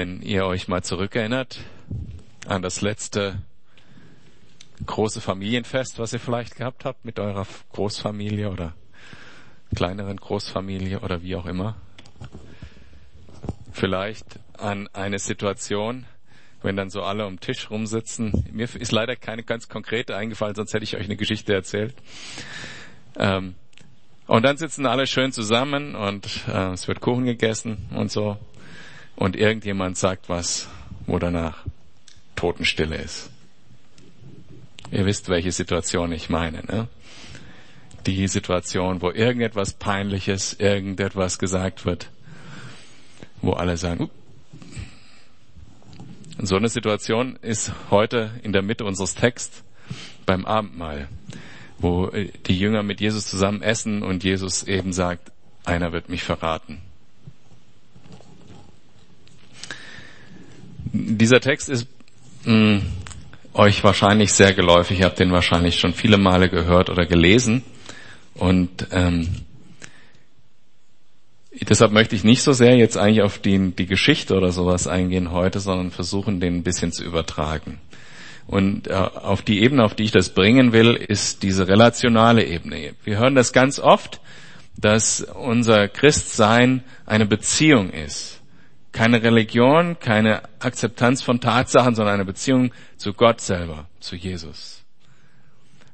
wenn ihr euch mal zurückerinnert an das letzte große Familienfest, was ihr vielleicht gehabt habt mit eurer Großfamilie oder kleineren Großfamilie oder wie auch immer. Vielleicht an eine Situation, wenn dann so alle um Tisch rumsitzen. Mir ist leider keine ganz konkrete eingefallen, sonst hätte ich euch eine Geschichte erzählt. Ähm, und dann sitzen alle schön zusammen und äh, es wird Kuchen gegessen und so. Und irgendjemand sagt was, wo danach Totenstille ist. Ihr wisst, welche Situation ich meine. Ne? Die Situation, wo irgendetwas Peinliches, irgendetwas gesagt wird, wo alle sagen, Up. Und so eine Situation ist heute in der Mitte unseres Texts beim Abendmahl, wo die Jünger mit Jesus zusammen essen und Jesus eben sagt, einer wird mich verraten. Dieser Text ist mh, mm, euch wahrscheinlich sehr geläufig. Ihr habt den wahrscheinlich schon viele Male gehört oder gelesen. Und ähm, deshalb möchte ich nicht so sehr jetzt eigentlich auf die, die Geschichte oder sowas eingehen heute, sondern versuchen, den ein bisschen zu übertragen. Und äh, auf die Ebene, auf die ich das bringen will, ist diese relationale Ebene. Wir hören das ganz oft, dass unser Christsein eine Beziehung ist. Keine Religion, keine Akzeptanz von Tatsachen, sondern eine Beziehung zu Gott selber, zu Jesus.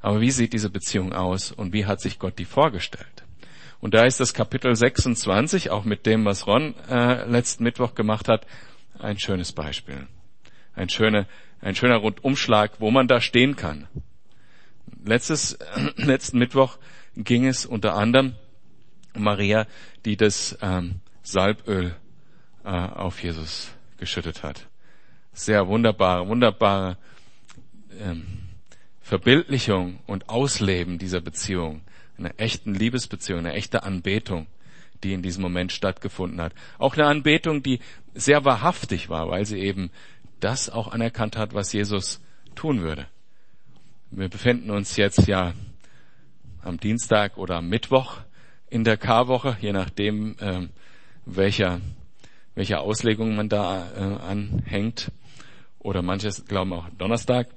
Aber wie sieht diese Beziehung aus und wie hat sich Gott die vorgestellt? Und da ist das Kapitel 26, auch mit dem, was Ron äh, letzten Mittwoch gemacht hat, ein schönes Beispiel. Ein, schöne, ein schöner Rundumschlag, wo man da stehen kann. Letztes, letzten Mittwoch ging es unter anderem um Maria, die das ähm, Salböl äh, auf Jesus geschüttet hat. Sehr wunderbare, wunderbare ähm, Verbildlichung und Ausleben dieser Beziehung, einer echten Liebesbeziehung, eine echte Anbetung, die in diesem Moment stattgefunden hat. Auch eine Anbetung, die sehr wahrhaftig war, weil sie eben das auch anerkannt hat, was Jesus tun würde. Wir befinden uns jetzt ja am Dienstag oder am Mittwoch in der Karwoche, je nachdem, äh, welcher welche Auslegung man da äh, anhängt. Oder manches glauben auch Donnerstag.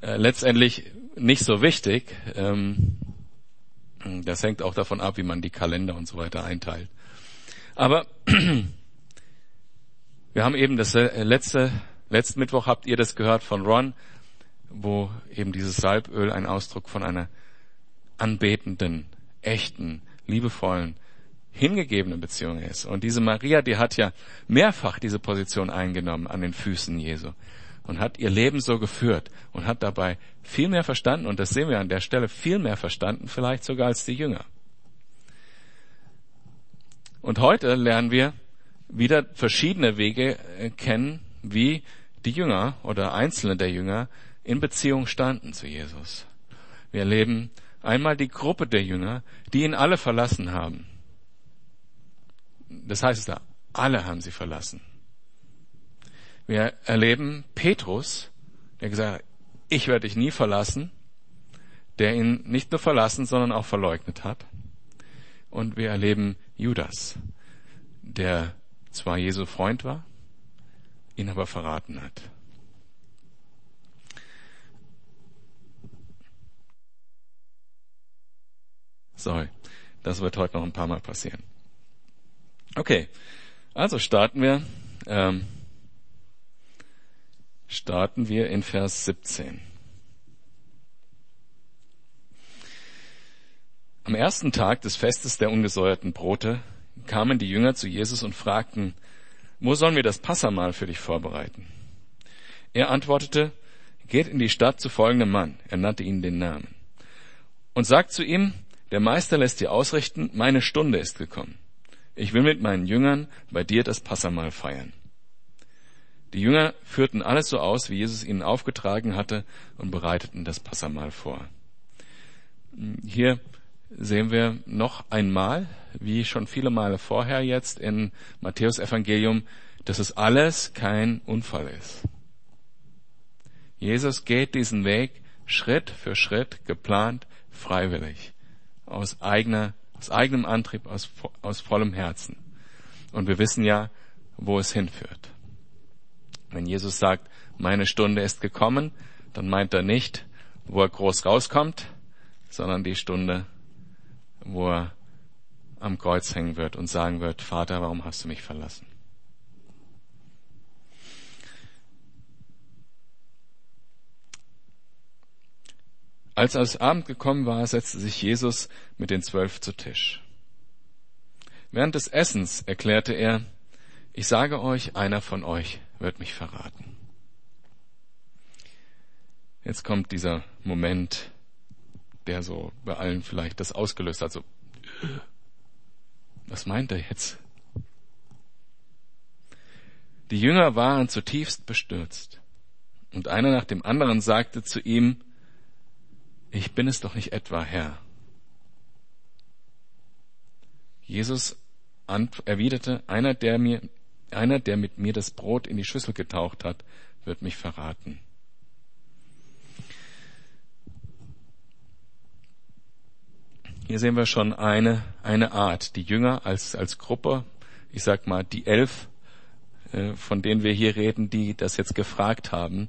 Äh, letztendlich nicht so wichtig. Ähm, das hängt auch davon ab, wie man die Kalender und so weiter einteilt. Aber wir haben eben das äh, letzte, letzten Mittwoch habt ihr das gehört von Ron, wo eben dieses Salböl ein Ausdruck von einer anbetenden, echten, liebevollen, hingegebene Beziehung ist. Und diese Maria, die hat ja mehrfach diese Position eingenommen an den Füßen Jesu und hat ihr Leben so geführt und hat dabei viel mehr verstanden, und das sehen wir an der Stelle, viel mehr verstanden, vielleicht sogar als die Jünger. Und heute lernen wir wieder verschiedene Wege äh, kennen, wie die Jünger oder einzelne der Jünger in Beziehung standen zu Jesus. Wir erleben einmal die Gruppe der Jünger, die ihn alle verlassen haben das heißt da, alle haben sie verlassen. Wir erleben Petrus, der gesagt hat, ich werde dich nie verlassen, der ihn nicht nur verlassen, sondern auch verleugnet hat. Und wir erleben Judas, der zwar Jesu Freund war, ihn aber verraten hat. Sorry, das wird heute noch ein paar Mal passieren. Okay, also starten wir. Ähm, starten wir in Vers 17. Am ersten Tag des Festes der ungesäuerten Brote kamen die Jünger zu Jesus und fragten, wo sollen wir das Passamal für dich vorbereiten? Er antwortete, geht in die Stadt zu folgendem Mann, er nannte ihnen den Namen, und sagt zu ihm, der Meister lässt dir ausrichten, meine Stunde ist gekommen. Ich will mit meinen Jüngern bei dir das Passamal feiern. Die Jünger führten alles so aus, wie Jesus ihnen aufgetragen hatte und bereiteten das Passamal vor. Hier sehen wir noch einmal, wie schon viele Male vorher jetzt in Matthäus Evangelium, dass es alles kein Unfall ist. Jesus geht diesen Weg Schritt für Schritt geplant, freiwillig, aus eigener aus eigenem Antrieb, aus, aus vollem Herzen. Und wir wissen ja, wo es hinführt. Wenn Jesus sagt, meine Stunde ist gekommen, dann meint er nicht, wo er groß rauskommt, sondern die Stunde, wo er am Kreuz hängen wird und sagen wird, Vater, warum hast du mich verlassen? Als es Abend gekommen war, setzte sich Jesus mit den Zwölf zu Tisch. Während des Essens erklärte er, ich sage euch, einer von euch wird mich verraten. Jetzt kommt dieser Moment, der so bei allen vielleicht das ausgelöst hat, so, was meint er jetzt? Die Jünger waren zutiefst bestürzt. Und einer nach dem anderen sagte zu ihm, ich bin es doch nicht etwa Herr. Jesus erwiderte, einer der mir, einer, der mit mir das Brot in die Schüssel getaucht hat, wird mich verraten. Hier sehen wir schon eine, eine Art. Die Jünger als, als Gruppe, ich sag mal, die elf, äh, von denen wir hier reden, die das jetzt gefragt haben,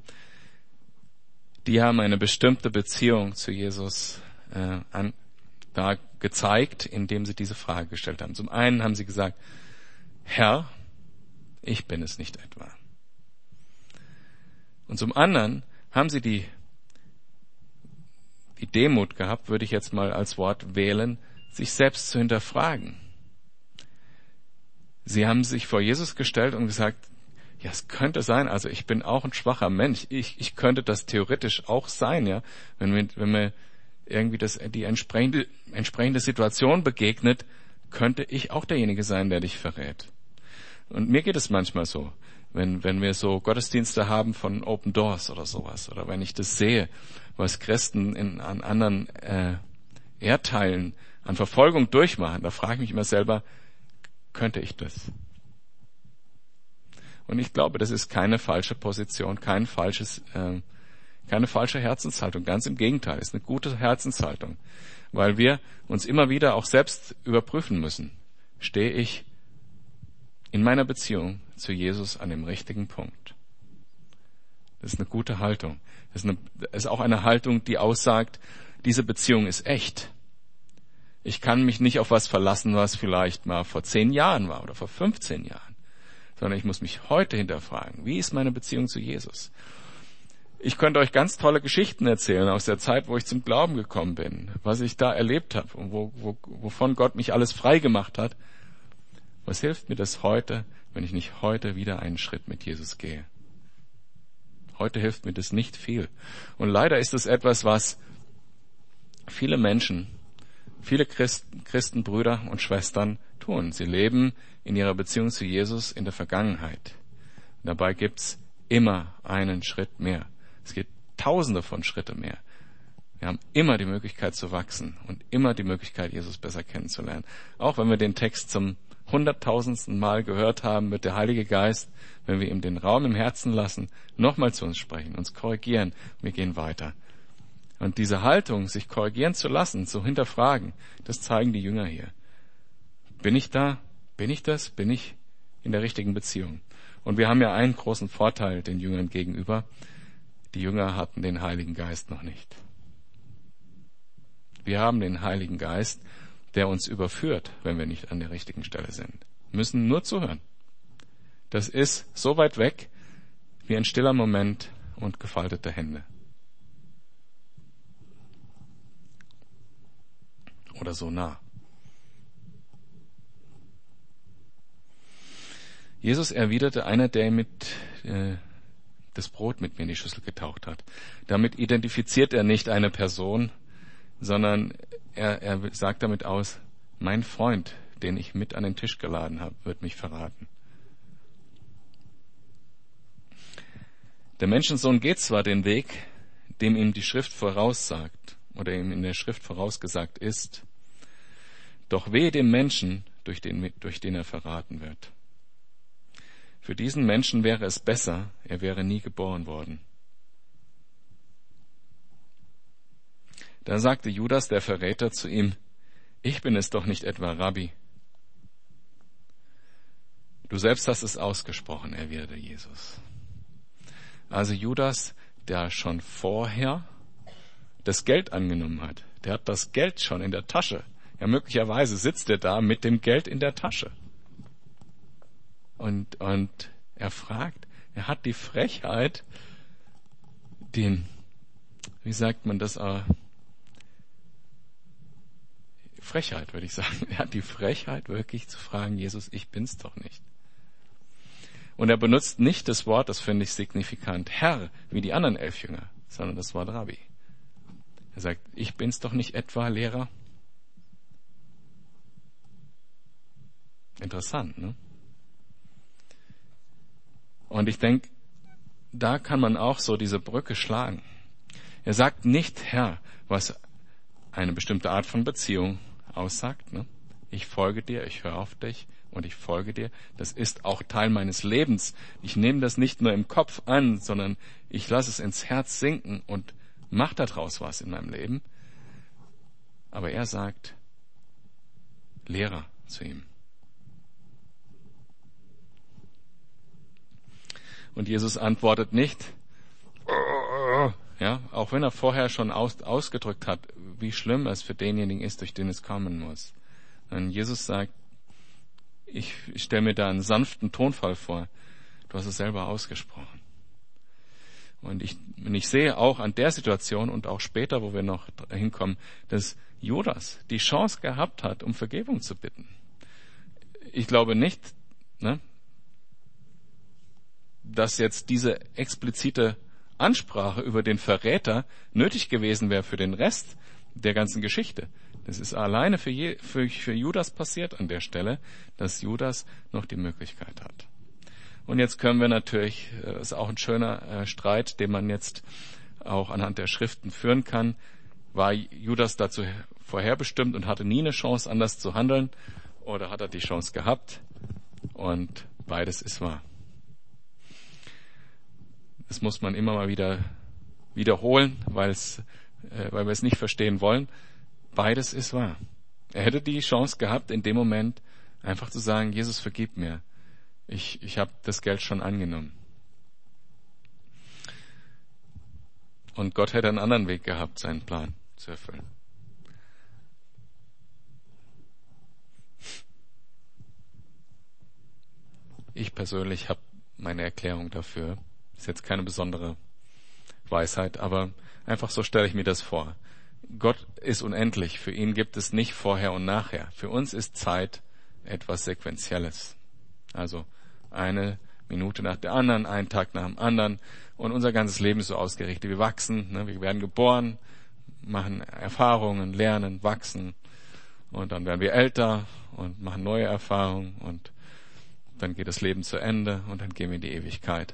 die haben eine bestimmte Beziehung zu Jesus äh, an, da gezeigt, indem sie diese Frage gestellt haben. Zum einen haben sie gesagt, Herr, ich bin es nicht etwa. Und zum anderen haben sie die die Demut gehabt, würde ich jetzt mal als Wort wählen, sich selbst zu hinterfragen. Sie haben sich vor Jesus gestellt und gesagt, ja, es könnte sein, also ich bin auch ein schwacher Mensch. Ich, ich könnte das theoretisch auch sein, ja, wenn mir, wenn mir irgendwie das, die entsprechende, entsprechende Situation begegnet, könnte ich auch derjenige sein, der dich verrät. Und mir geht es manchmal so, wenn, wenn wir so Gottesdienste haben von Open Doors oder sowas, oder wenn ich das sehe, was Christen in, an anderen äh, Erdteilen an Verfolgung durchmachen, da frage ich mich immer selber, könnte ich das? Und ich glaube, das ist keine falsche Position, kein falsches, äh, keine falsche Herzenshaltung. Ganz im Gegenteil, ist eine gute Herzenshaltung, weil wir uns immer wieder auch selbst überprüfen müssen. Stehe ich in meiner Beziehung zu Jesus an dem richtigen Punkt? Das ist eine gute Haltung. Das ist, eine, ist auch eine Haltung, die aussagt, diese Beziehung ist echt. Ich kann mich nicht auf was verlassen, was vielleicht mal vor zehn Jahren war oder vor 15 Jahren, sondern ich muss mich heute hinterfragen, wie ist meine Beziehung zu Jesus? Ich könnte euch ganz tolle Geschichten erzählen aus der Zeit, wo ich zum Glauben gekommen bin, was ich da erlebt habe und wo, wo, wovon Gott mich alles frei gemacht hat. Was hilft mir das heute, wenn ich nicht heute wieder einen Schritt mit Jesus gehe? Heute hilft mir das nicht viel. Und leider ist es etwas, was viele Menschen, viele Christen, Christenbrüder und Schwestern tun. Sie leben in ihrer Beziehung zu Jesus in der Vergangenheit. Dabei gibt's immer einen Schritt mehr. Es gibt tausende von Schritte mehr. Wir haben immer die Möglichkeit zu wachsen und immer die Möglichkeit, Jesus besser kennenzulernen. Auch wenn wir den Text zum hunderttausendsten Mal gehört haben, wird der Heilige Geist, wenn wir ihm den Raum im Herzen lassen, nochmal zu uns sprechen, uns korrigieren. Wir gehen weiter. Und diese Haltung, sich korrigieren zu lassen, zu hinterfragen, das zeigen die Jünger hier. Bin ich da? Bin ich das? Bin ich in der richtigen Beziehung? Und wir haben ja einen großen Vorteil den Jüngern gegenüber. Die Jünger hatten den Heiligen Geist noch nicht. Wir haben den Heiligen Geist der uns überführt, wenn wir nicht an der richtigen Stelle sind. Wir müssen nur zuhören. Das ist so weit weg wie ein stiller Moment und gefaltete Hände. Oder so nah. Jesus erwiderte einer, der mit äh, das Brot mit mir in die Schüssel getaucht hat. Damit identifiziert er nicht eine Person, sondern er, er sagt damit aus, mein Freund, den ich mit an den Tisch geladen habe, wird mich verraten. Der Menschensohn geht zwar den Weg, dem ihm die Schrift voraussagt oder ihm in der Schrift vorausgesagt ist, doch wehe dem Menschen, durch den, durch den er verraten wird. Für diesen Menschen wäre es besser, er wäre nie geboren worden. Da sagte Judas, der Verräter, zu ihm, ich bin es doch nicht etwa Rabbi. Du selbst hast es ausgesprochen, erwiderte Jesus. Also Judas, der schon vorher das Geld angenommen hat. Der hat das Geld schon in der Tasche. Ja, möglicherweise sitzt er da mit dem Geld in der Tasche. Und, und er fragt, er hat die Frechheit, den, wie sagt man das, äh, Frechheit, würde ich sagen. Er hat die Frechheit, wirklich zu fragen, Jesus, ich bin's doch nicht. Und er benutzt nicht das Wort, das finde ich signifikant, Herr, wie die anderen elf Jünger, sondern das Wort Rabbi. Er sagt, ich bin's doch nicht etwa Lehrer. Interessant, ne? Und ich denke, da kann man auch so diese Brücke schlagen. Er sagt nicht Herr, was eine bestimmte Art von Beziehung aussagt. Ne? Ich folge dir, ich höre auf dich und ich folge dir. Das ist auch Teil meines Lebens. Ich nehme das nicht nur im Kopf an, sondern ich lasse es ins Herz sinken und mache daraus was in meinem Leben. Aber er sagt Lehrer zu ihm. Und Jesus antwortet nicht, ja, auch wenn er vorher schon aus, ausgedrückt hat, wie schlimm es für denjenigen ist, durch den es kommen muss. Und Jesus sagt, ich, ich stelle mir da einen sanften Tonfall vor. Du hast es selber ausgesprochen. Und ich, und ich sehe auch an der Situation und auch später, wo wir noch hinkommen, dass Judas die Chance gehabt hat, um Vergebung zu bitten. Ich glaube nicht, ne, dass jetzt diese explizite Ansprache über den Verräter nötig gewesen wäre für den Rest der ganzen Geschichte. Das ist alleine für, Je, für, für Judas passiert an der Stelle, dass Judas noch die Möglichkeit hat. Und jetzt können wir natürlich, äh, ist auch ein schöner äh, Streit, den man jetzt auch anhand der Schriften führen kann. War Judas dazu vorherbestimmt und hatte nie eine Chance, anders zu handeln? Oder hat er die Chance gehabt? Und beides ist wahr. Das muss man immer mal wieder wiederholen, weil, es, äh, weil wir es nicht verstehen wollen. Beides ist wahr. Er hätte die Chance gehabt, in dem Moment einfach zu sagen, Jesus, vergib mir. Ich, ich habe das Geld schon angenommen. Und Gott hätte einen anderen Weg gehabt, seinen Plan zu erfüllen. Ich persönlich habe meine Erklärung dafür. Ist jetzt keine besondere Weisheit, aber einfach so stelle ich mir das vor. Gott ist unendlich. Für ihn gibt es nicht vorher und nachher. Für uns ist Zeit etwas Sequenzielles. Also eine Minute nach der anderen, ein Tag nach dem anderen. Und unser ganzes Leben ist so ausgerichtet. Wir wachsen, ne? wir werden geboren, machen Erfahrungen, lernen, wachsen. Und dann werden wir älter und machen neue Erfahrungen und dann geht das Leben zu Ende und dann gehen wir in die Ewigkeit.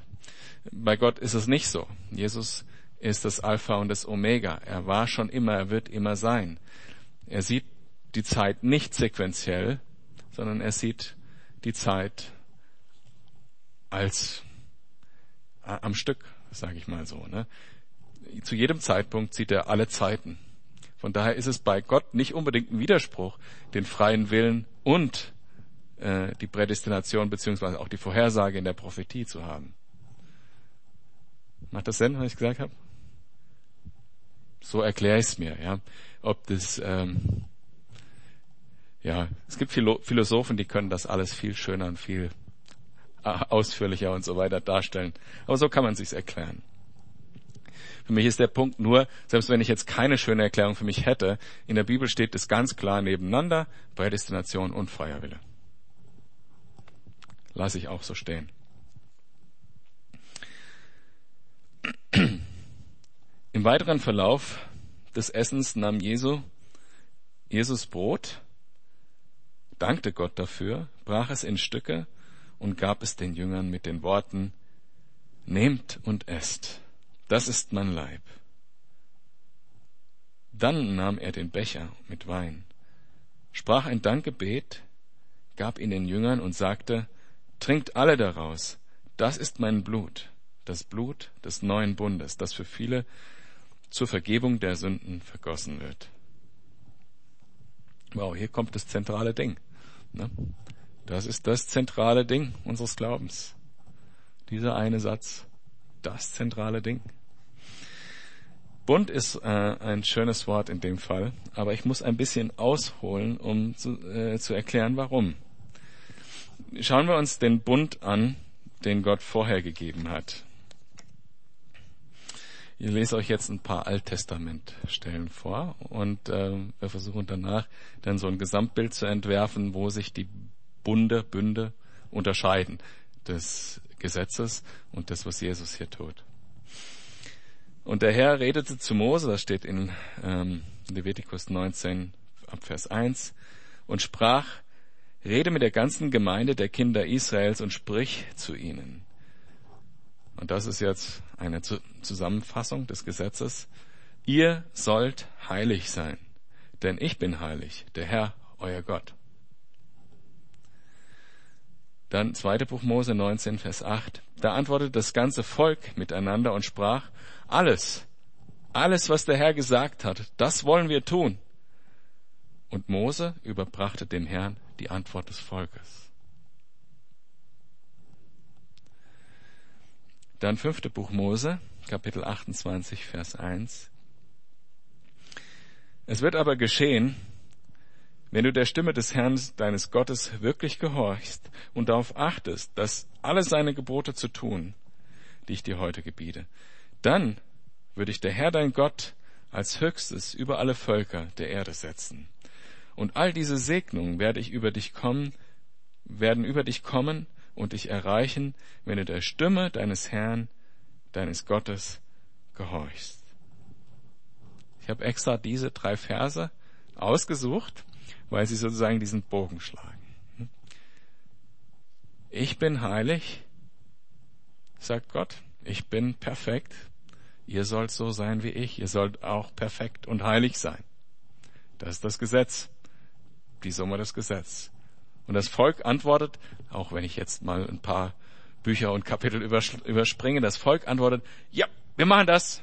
Bei Gott ist es nicht so. Jesus ist das Alpha und das Omega. Er war schon immer, er wird immer sein. Er sieht die Zeit nicht sequenziell, sondern er sieht die Zeit als äh, am Stück, sage ich mal so. Ne? Zu jedem Zeitpunkt sieht er alle Zeiten. Von daher ist es bei Gott nicht unbedingt ein Widerspruch, den freien Willen und äh, die Prädestination beziehungsweise auch die Vorhersage in der Prophetie zu haben. Macht das Sinn, was ich gesagt habe? So erkläre ich es mir, ja. Ob das, ähm, ja, es gibt Philosophen, die können das alles viel schöner und viel äh, ausführlicher und so weiter darstellen. Aber so kann man sich's erklären. Für mich ist der Punkt nur, selbst wenn ich jetzt keine schöne Erklärung für mich hätte, in der Bibel steht es ganz klar nebeneinander, Prädestination und Feuerwille. Lass ich auch so stehen. Im weiteren Verlauf des Essens nahm Jesu, Jesus Brot, dankte Gott dafür, brach es in Stücke und gab es den Jüngern mit den Worten, Nehmt und esst, das ist mein Leib. Dann nahm er den Becher mit Wein, sprach ein Dankgebet, gab ihn den Jüngern und sagte, Trinkt alle daraus, das ist mein Blut, das Blut des neuen Bundes, das für viele zur Vergebung der Sünden vergossen wird. Wow, hier kommt das zentrale Ding. Ne? Das ist das zentrale Ding unseres Glaubens. Dieser eine Satz. das zentrale Ding. Bund ist äh, ein schönes Wort in dem Fall, aber ich muss ein bisschen ausholen, um zu, äh, zu erklären, warum. Schauen wir uns den Bund an, den Gott vorher gegeben hat. Ich lese euch jetzt ein paar Alttestamentstellen vor und äh, wir versuchen danach dann so ein Gesamtbild zu entwerfen, wo sich die Bunde, Bünde unterscheiden des Gesetzes und das, was Jesus hier tut. Und der Herr redete zu Mose, das steht in ähm, Levitikus 19 ab Vers 1, und sprach, rede mit der ganzen Gemeinde der Kinder Israels und sprich zu ihnen. Und das ist jetzt eine Zusammenfassung des Gesetzes. Ihr sollt heilig sein, denn ich bin heilig, der Herr, euer Gott. Dann zweite Buch Mose 19, Vers 8. Da antwortete das ganze Volk miteinander und sprach, alles, alles, was der Herr gesagt hat, das wollen wir tun. Und Mose überbrachte dem Herrn die Antwort des Volkes. Dann fünfte Buch Mose, Kapitel 28, Vers 1. Es wird aber geschehen, wenn du der Stimme des Herrn deines Gottes wirklich gehorchst und darauf achtest, dass alle seine Gebote zu tun, die ich dir heute gebiete, dann würde ich der Herr dein Gott als höchstes über alle Völker der Erde setzen. Und all diese Segnungen werde ich über dich kommen, werden über dich kommen und dich erreichen, wenn du der Stimme deines Herrn, deines Gottes gehorchst. Ich habe extra diese drei Verse ausgesucht, weil sie sozusagen diesen Bogen schlagen. Ich bin heilig, sagt Gott. Ich bin perfekt. Ihr sollt so sein wie ich. Ihr sollt auch perfekt und heilig sein. Das ist das Gesetz. Die Summe des Gesetzes. Und das Volk antwortet, auch wenn ich jetzt mal ein paar Bücher und Kapitel überspringe, das Volk antwortet, ja, wir machen das.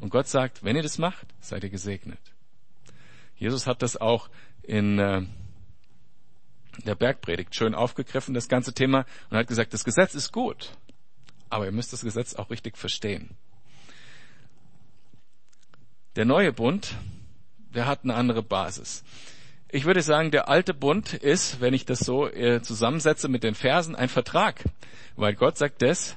Und Gott sagt, wenn ihr das macht, seid ihr gesegnet. Jesus hat das auch in äh, der Bergpredigt schön aufgegriffen, das ganze Thema, und hat gesagt, das Gesetz ist gut, aber ihr müsst das Gesetz auch richtig verstehen. Der neue Bund, der hat eine andere Basis. Ich würde sagen, der alte Bund ist, wenn ich das so äh, zusammensetze mit den Versen, ein Vertrag. Weil Gott sagt das,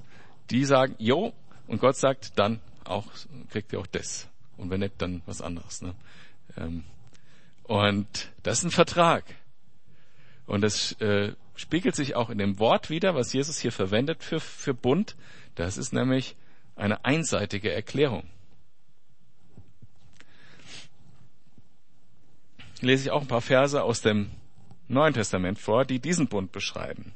die sagen, jo, und Gott sagt dann auch, kriegt ihr auch das. Und wenn nicht, dann was anderes. Ne? Ähm, und das ist ein Vertrag. Und das äh, spiegelt sich auch in dem Wort wieder, was Jesus hier verwendet für, für Bund. Das ist nämlich eine einseitige Erklärung. Lese ich auch ein paar Verse aus dem Neuen Testament vor, die diesen Bund beschreiben.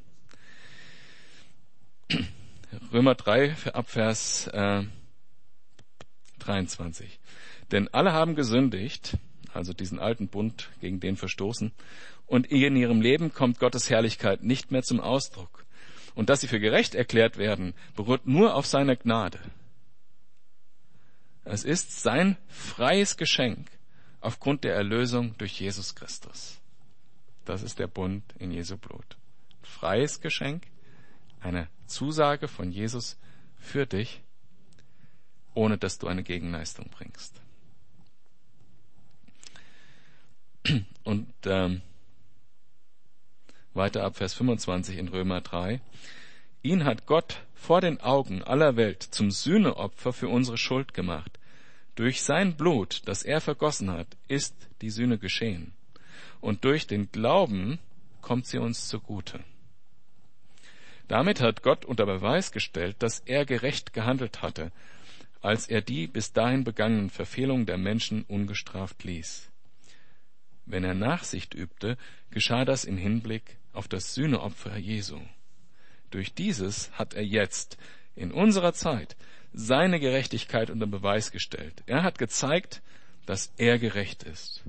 Römer 3 ab Vers äh, 23. Denn alle haben gesündigt also diesen alten Bund, gegen den verstoßen. Und in ihrem Leben kommt Gottes Herrlichkeit nicht mehr zum Ausdruck. Und dass sie für gerecht erklärt werden, beruht nur auf seiner Gnade. Es ist sein freies Geschenk aufgrund der Erlösung durch Jesus Christus. Das ist der Bund in Jesu Blut. Freies Geschenk, eine Zusage von Jesus für dich, ohne dass du eine Gegenleistung bringst. Und ähm, weiter ab Vers 25 in Römer 3. Ihn hat Gott vor den Augen aller Welt zum Sühneopfer für unsere Schuld gemacht. Durch sein Blut, das er vergossen hat, ist die Sühne geschehen. Und durch den Glauben kommt sie uns zugute. Damit hat Gott unter Beweis gestellt, dass er gerecht gehandelt hatte, als er die bis dahin begangenen Verfehlungen der Menschen ungestraft ließ. Wenn er Nachsicht übte, geschah das im Hinblick auf das Sühneopfer Jesu. Durch dieses hat er jetzt in unserer Zeit seine Gerechtigkeit unter Beweis gestellt. Er hat gezeigt, dass er gerecht ist.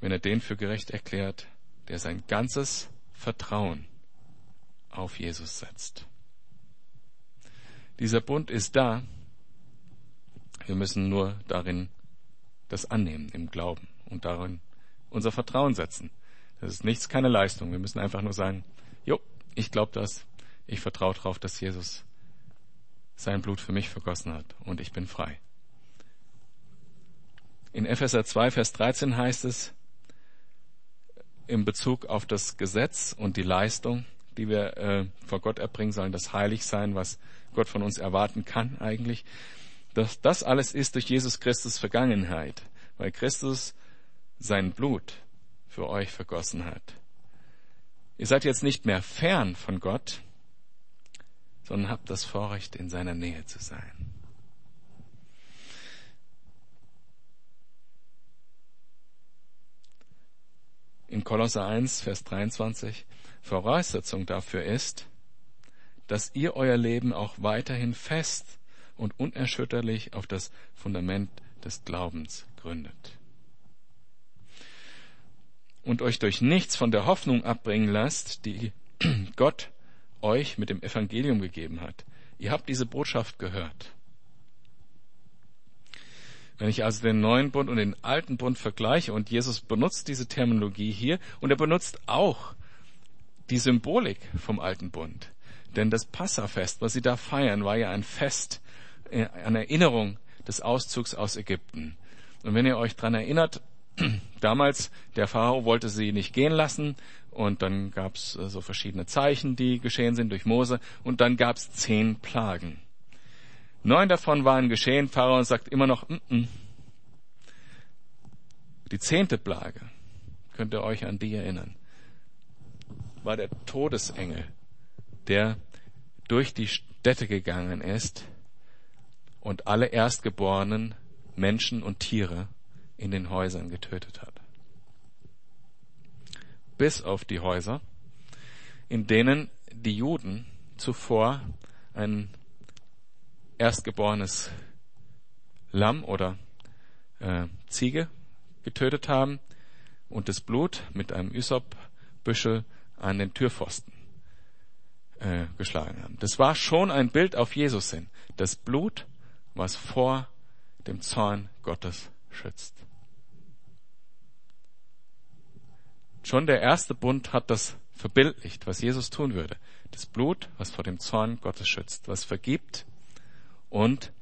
Wenn er den für gerecht erklärt, der sein ganzes Vertrauen auf Jesus setzt. Dieser Bund ist da. Wir müssen nur darin das annehmen im Glauben und darin unser Vertrauen setzen. Das ist nichts, keine Leistung. Wir müssen einfach nur sagen, jo, Ich glaube das. Ich vertraue darauf, dass Jesus sein Blut für mich vergossen hat und ich bin frei. In Epheser 2, Vers 13 heißt es, in Bezug auf das Gesetz und die Leistung, die wir äh, vor Gott erbringen sollen, das heilig sein, was Gott von uns erwarten kann eigentlich. dass das alles ist durch Jesus Christus Vergangenheit, weil Christus sein Blut für euch vergossen hat. Ihr seid jetzt nicht mehr fern von Gott, sondern habt das Vorrecht, in seiner Nähe zu sein. In Kolosser 1, Vers 23, Voraussetzung dafür ist, dass ihr euer Leben auch weiterhin fest und unerschütterlich auf das Fundament des Glaubens gründet. Und euch durch nichts von der Hoffnung abbringen lasst, die Gott euch mit dem Evangelium gegeben hat. Ihr habt diese Botschaft gehört. Wenn ich also den neuen Bund und den alten Bund vergleiche und Jesus benutzt diese Terminologie hier und er benutzt auch die Symbolik vom alten Bund. Denn das Passafest, was sie da feiern, war ja ein Fest, äh, eine Erinnerung des Auszugs aus Ägypten. Und wenn ihr euch dran erinnert, damals, der Pharao wollte sie nicht gehen lassen und dann gab's äh, so verschiedene Zeichen, die geschehen sind durch Mose und dann gab's zehn Plagen. Neun davon waren geschehen, Pharao sagt immer noch, mm -mm. die zehnte Plage, könnt ihr euch an die erinnern, war der Todesengel, der durch die Städte gegangen ist und alle Erstgeborenen Menschen und Tiere in den Häusern getötet hat. Bis auf die Häuser, in denen die Juden zuvor ein erstgeborenes Lamm oder äh, Ziege getötet haben und das Blut mit einem Ysop-Büschel an den Türpfosten äh, geschlagen haben. Das war schon ein Bild auf Jesus hin. Das Blut, was vor dem Zorn Gottes schützt. Schon der erste Bund hat das verbildlicht, was Jesus tun würde. Das Blut, was vor dem Zorn Gottes schützt, was vergibt und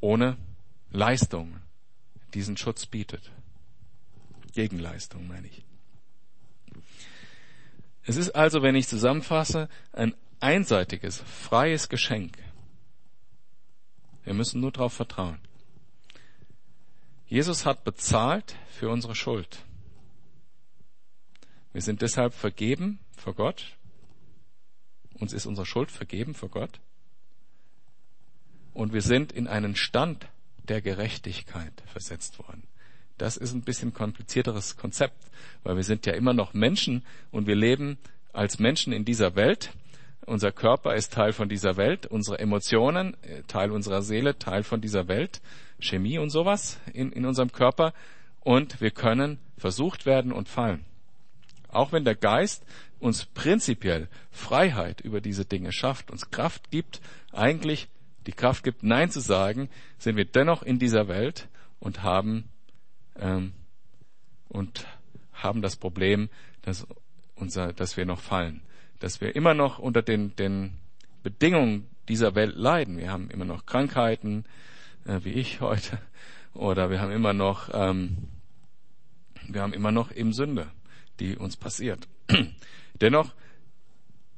ohne Leistung diesen Schutz bietet. Gegenleistung meine ich. Es ist also, wenn ich zusammenfasse, ein einseitiges, freies Geschenk. Wir müssen nur darauf vertrauen. Jesus hat bezahlt für unsere Schuld. Wir sind deshalb vergeben vor Gott. Uns ist unsere Schuld vergeben vor Gott. Und wir sind in einen Stand der Gerechtigkeit versetzt worden. Das ist ein bisschen komplizierteres Konzept, weil wir sind ja immer noch Menschen und wir leben als Menschen in dieser Welt. Unser Körper ist Teil von dieser Welt, unsere Emotionen, äh, Teil unserer Seele, Teil von dieser Welt, Chemie und sowas in, in unserem Körper und wir können versucht werden und fallen. Auch wenn der Geist uns prinzipiell Freiheit über diese Dinge schafft, uns Kraft gibt, eigentlich die Kraft gibt, Nein zu sagen, sind wir dennoch in dieser Welt und haben ähm, und haben das Problem, dass unser, dass wir noch fallen, dass wir immer noch unter den, den Bedingungen dieser Welt leiden. Wir haben immer noch Krankheiten, äh, wie ich heute, oder wir haben immer noch, ähm, wir haben immer noch eben Sünde, die uns passiert. Dennoch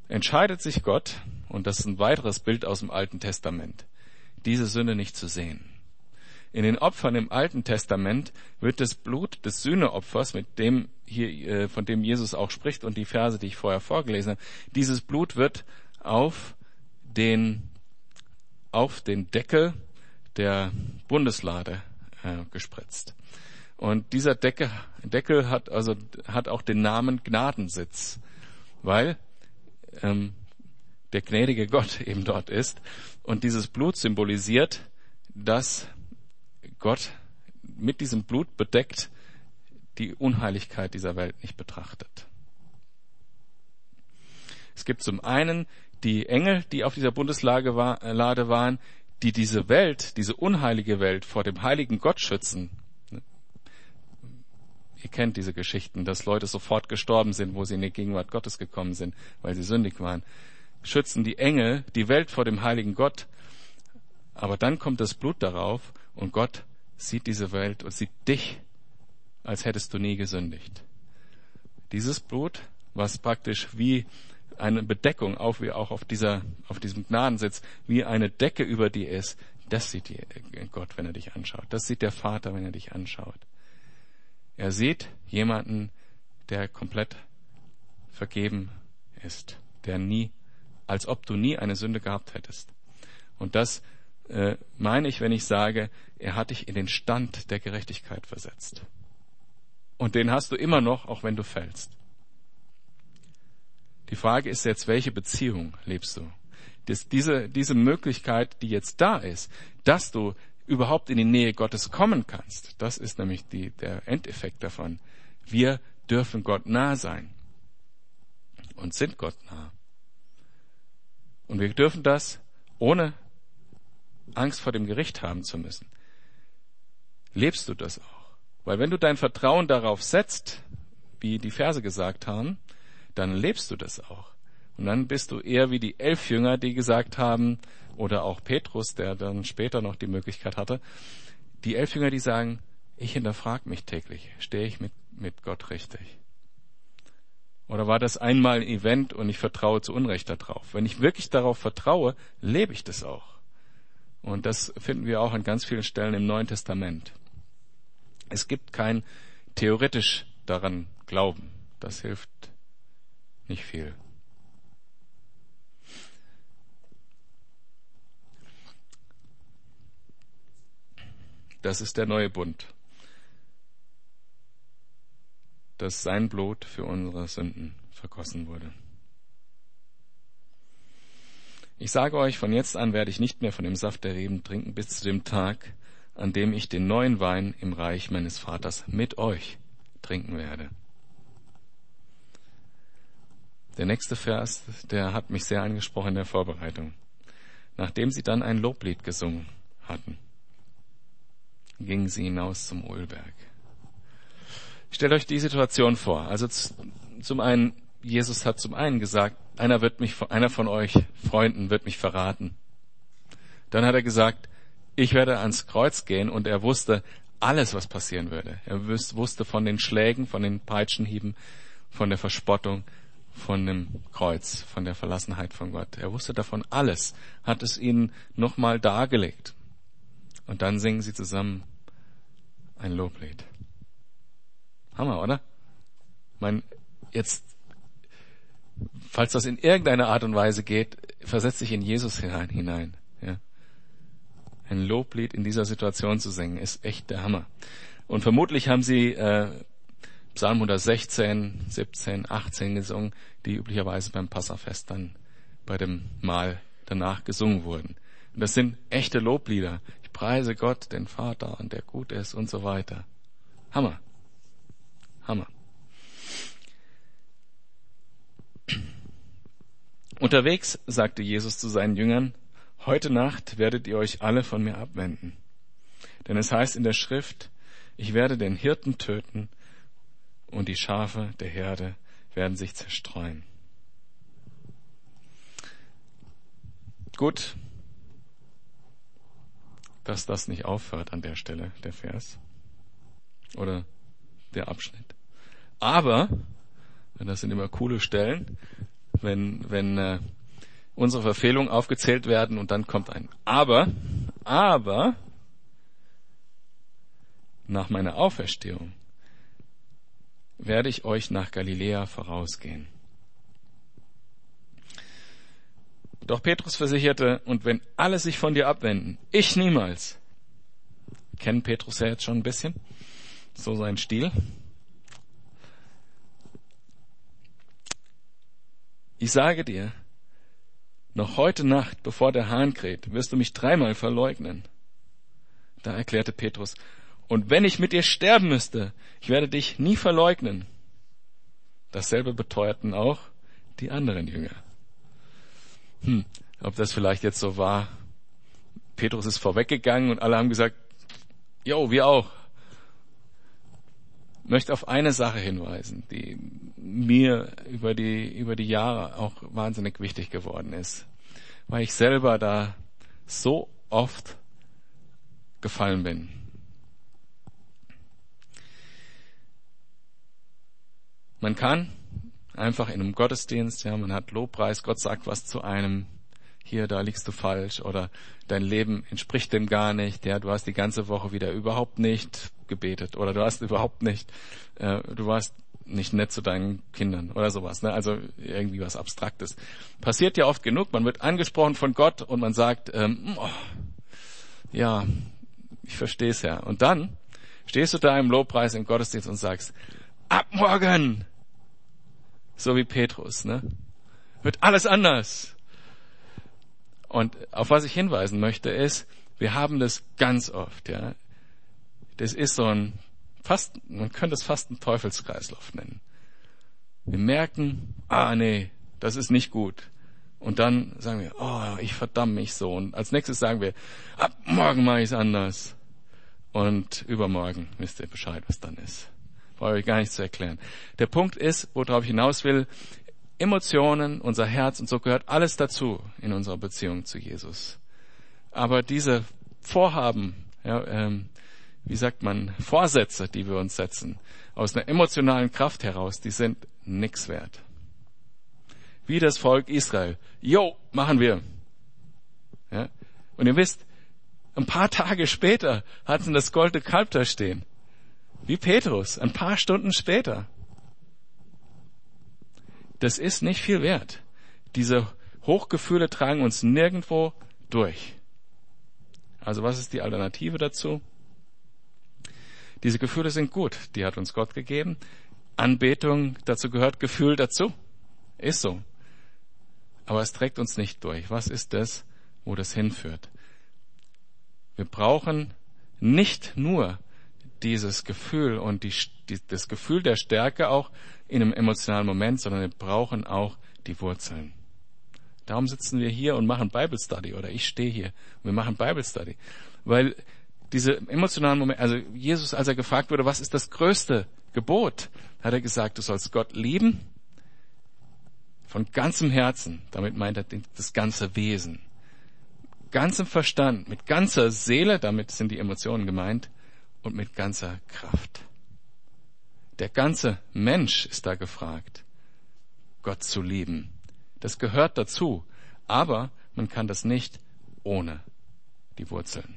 entscheidet sich Gott, und das ist ein weiteres Bild aus dem Alten Testament, diese Sünde nicht zu sehen. In den Opfern im Alten Testament wird das Blut des Sühneopfers, mit dem hier, äh, von dem Jesus auch spricht und die Verse, die ich vorher vorgelesen habe, dieses Blut wird auf den, auf den Deckel der Bundeslade äh, gespritzt. Und dieser Decke, Deckel hat also hat auch den Namen Gnadensitz, weil ähm, der gnädige Gott eben dort ist. Und dieses Blut symbolisiert, dass Gott mit diesem Blut bedeckt die Unheiligkeit dieser Welt nicht betrachtet. Es gibt zum einen die Engel, die auf dieser Bundeslade waren, die diese Welt, diese unheilige Welt vor dem heiligen Gott schützen. Ihr kennt diese Geschichten, dass Leute sofort gestorben sind, wo sie in die Gegenwart Gottes gekommen sind, weil sie sündig waren. Schützen die Engel die Welt vor dem heiligen Gott. Aber dann kommt das Blut darauf und Gott sieht diese Welt und sieht dich, als hättest du nie gesündigt. Dieses Blut, was praktisch wie eine Bedeckung, auch wie auch auf dieser, auf diesem Gnadensitz, wie eine Decke über dir ist, das sieht Gott, wenn er dich anschaut. Das sieht der Vater, wenn er dich anschaut. Er sieht jemanden, der komplett vergeben ist, der nie, als ob du nie eine Sünde gehabt hättest. Und das äh, meine ich, wenn ich sage, er hat dich in den Stand der Gerechtigkeit versetzt. Und den hast du immer noch, auch wenn du fällst. Die Frage ist jetzt, welche Beziehung lebst du? Das, diese, diese Möglichkeit, die jetzt da ist, dass du überhaupt in die Nähe Gottes kommen kannst. Das ist nämlich die, der Endeffekt davon. Wir dürfen Gott nah sein und sind Gott nah. Und wir dürfen das ohne Angst vor dem Gericht haben zu müssen. Lebst du das auch? Weil wenn du dein Vertrauen darauf setzt, wie die Verse gesagt haben, dann lebst du das auch. Und dann bist du eher wie die elf Jünger, die gesagt haben, oder auch Petrus, der dann später noch die Möglichkeit hatte, die elf Jünger, die sagen, ich hinterfrage mich täglich, stehe ich mit, mit Gott richtig? Oder war das einmal ein Event und ich vertraue zu Unrecht darauf? Wenn ich wirklich darauf vertraue, lebe ich das auch. Und das finden wir auch an ganz vielen Stellen im Neuen Testament. Es gibt kein theoretisch daran Glauben. Das hilft nicht viel. Das ist der neue Bund. Dass sein Blut für unsere Sünden vergossen wurde. Ich sage euch, von jetzt an werde ich nicht mehr von dem Saft der Reben trinken bis zu dem Tag, an dem ich den neuen Wein im Reich meines Vaters mit euch trinken werde. Der nächste Vers, der hat mich sehr angesprochen in der Vorbereitung. Nachdem sie dann ein Loblied gesungen hatten gingen sie hinaus zum Ölberg. Stellt euch die Situation vor. Also zum einen, Jesus hat zum einen gesagt, einer wird mich, einer von euch Freunden wird mich verraten. Dann hat er gesagt, ich werde ans Kreuz gehen und er wusste alles, was passieren würde. Er wusste von den Schlägen, von den Peitschenhieben, von der Verspottung, von dem Kreuz, von der Verlassenheit von Gott. Er wusste davon alles, hat es ihnen nochmal dargelegt. Und dann singen sie zusammen ein Loblied. Hammer, oder? Ich meine, jetzt, falls das in irgendeiner Art und Weise geht, versetzt sich in Jesus hinein. hinein ja. Ein Loblied in dieser Situation zu singen, ist echt der Hammer. Und vermutlich haben sie äh, Psalm 116, 17, 18 gesungen, die üblicherweise beim Passafest dann bei dem Mahl danach gesungen wurden. Und das sind echte Loblieder. Ich preise Gott, den Vater, und der gut ist und so weiter. Hammer. Hammer. Unterwegs sagte Jesus zu seinen Jüngern, heute Nacht werdet ihr euch alle von mir abwenden. Denn es heißt in der Schrift, ich werde den Hirten töten und die Schafe der Herde werden sich zerstreuen. Gut, dass das nicht aufhört an der Stelle, der Vers oder der Abschnitt. Aber, das sind immer coole Stellen, wenn, wenn äh, unsere Verfehlungen aufgezählt werden und dann kommt ein Aber, aber nach meiner Auferstehung werde ich euch nach Galiläa vorausgehen. Doch Petrus versicherte, und wenn alle sich von dir abwenden, ich niemals. Kennen Petrus ja jetzt schon ein bisschen, so sein Stil. Ich sage dir, noch heute Nacht, bevor der Hahn kräht, wirst du mich dreimal verleugnen. Da erklärte Petrus, und wenn ich mit dir sterben müsste, ich werde dich nie verleugnen. Dasselbe beteuerten auch die anderen Jünger hm, ob das vielleicht jetzt so war. Petrus ist vorweggegangen und alle haben gesagt, jo, wir auch. möchte auf eine Sache hinweisen, die mir über die, über die Jahre auch wahnsinnig wichtig geworden ist, weil ich selber da so oft gefallen bin. Man kann einfach in einem Gottesdienst, ja, man hat Lobpreis, Gott sagt was zu einem, hier, da liegst du falsch oder dein Leben entspricht dem gar nicht, ja, du hast die ganze Woche wieder überhaupt nicht gebetet oder du hast überhaupt nicht, äh, du warst nicht nett zu deinen Kindern oder sowas, ne? also irgendwie was Abstraktes. Passiert ja oft genug, man wird angesprochen von Gott und man sagt, ähm, oh, ja, ich verstehe es ja. Und dann stehst du da im Lobpreis im Gottesdienst und sagst, ab morgen, so wie Petrus, ne? wird alles anders. Und auf was ich hinweisen möchte ist, wir haben das ganz oft, ja. Das ist so ein fast, man könnte es fast einen Teufelskreislauf nennen. Wir merken, ah nee, das ist nicht gut. Und dann sagen wir, oh, ich verdamme mich so. Und als nächstes sagen wir, ab morgen mache ich es anders. Und übermorgen wisst ihr Bescheid, was dann ist. Brauche ich gar nicht zu erklären. Der Punkt ist, worauf ich hinaus will, Emotionen, unser Herz und so gehört alles dazu in unserer Beziehung zu Jesus. Aber diese Vorhaben, ja, ähm, wie sagt man, Vorsätze, die wir uns setzen, aus einer emotionalen Kraft heraus, die sind nix wert. Wie das Volk Israel. Jo, machen wir. Ja? Und ihr wisst, ein paar Tage später hatten das goldene Kalb da stehen. Wie Petrus, ein paar Stunden später das ist nicht viel wert. Diese Hochgefühle tragen uns nirgendwo durch. Also was ist die Alternative dazu? Diese Gefühle sind gut, die hat uns Gott gegeben. Anbetung, dazu gehört Gefühl dazu. Ist so. Aber es trägt uns nicht durch. Was ist das, wo das hinführt? Wir brauchen nicht nur dieses Gefühl und die, die, das Gefühl der Stärke auch in einem emotionalen Moment, sondern wir brauchen auch die Wurzeln. Darum sitzen wir hier und machen Bible Study oder ich stehe hier und wir machen Bible Study. Weil diese emotionalen Momente, also Jesus, als er gefragt wurde, was ist das größte Gebot, hat er gesagt, du sollst Gott lieben von ganzem Herzen. Damit meint er das ganze Wesen. Ganzem Verstand, mit ganzer Seele, damit sind die Emotionen gemeint, und mit ganzer Kraft. Der ganze Mensch ist da gefragt, Gott zu lieben. Das gehört dazu, aber man kann das nicht ohne die Wurzeln.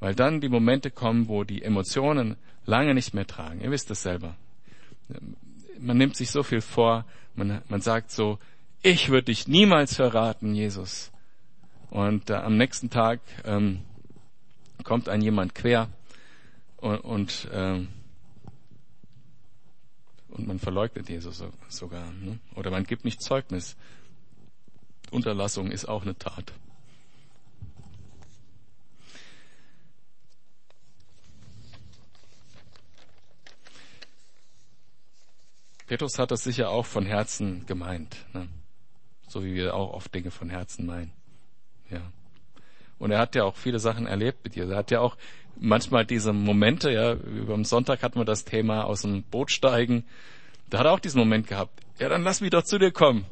Weil dann die Momente kommen, wo die Emotionen lange nicht mehr tragen. Ihr wisst das selber. Man nimmt sich so viel vor, man, man sagt so, ich würde dich niemals verraten, Jesus. Und äh, am nächsten Tag ähm, kommt ein jemand quer und, und, ähm, und man verleugnet Jesus sogar. Ne? Oder man gibt nicht Zeugnis. Unterlassung ist auch eine Tat. Petrus hat das sicher auch von Herzen gemeint, ne? so wie wir auch oft Dinge von Herzen meinen. Ja. Und er hat ja auch viele Sachen erlebt mit dir. Er hat ja auch manchmal diese Momente, ja, über am Sonntag hatten wir das Thema aus dem Boot steigen. Da hat er auch diesen Moment gehabt. Ja, dann lass mich doch zu dir kommen.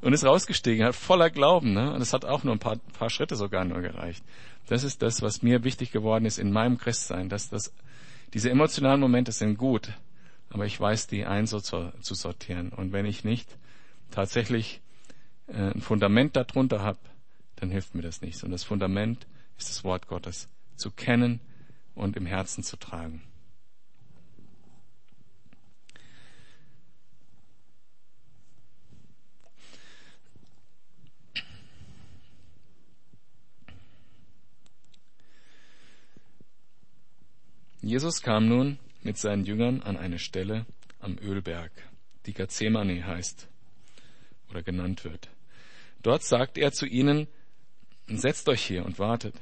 Und ist rausgestiegen, hat voller Glauben, ne? Und es hat auch nur ein paar, paar Schritte sogar nur gereicht. Das ist das, was mir wichtig geworden ist in meinem Christsein, dass das, diese emotionalen Momente sind gut, aber ich weiß, die einzusortieren. Und wenn ich nicht tatsächlich äh, ein Fundament darunter habe, dann hilft mir das nichts. Und das Fundament ist das Wort Gottes zu kennen und im Herzen zu tragen. Jesus kam nun mit seinen Jüngern an eine Stelle am Ölberg, die Gethsemane heißt oder genannt wird. Dort sagt er zu ihnen, setzt euch hier und wartet.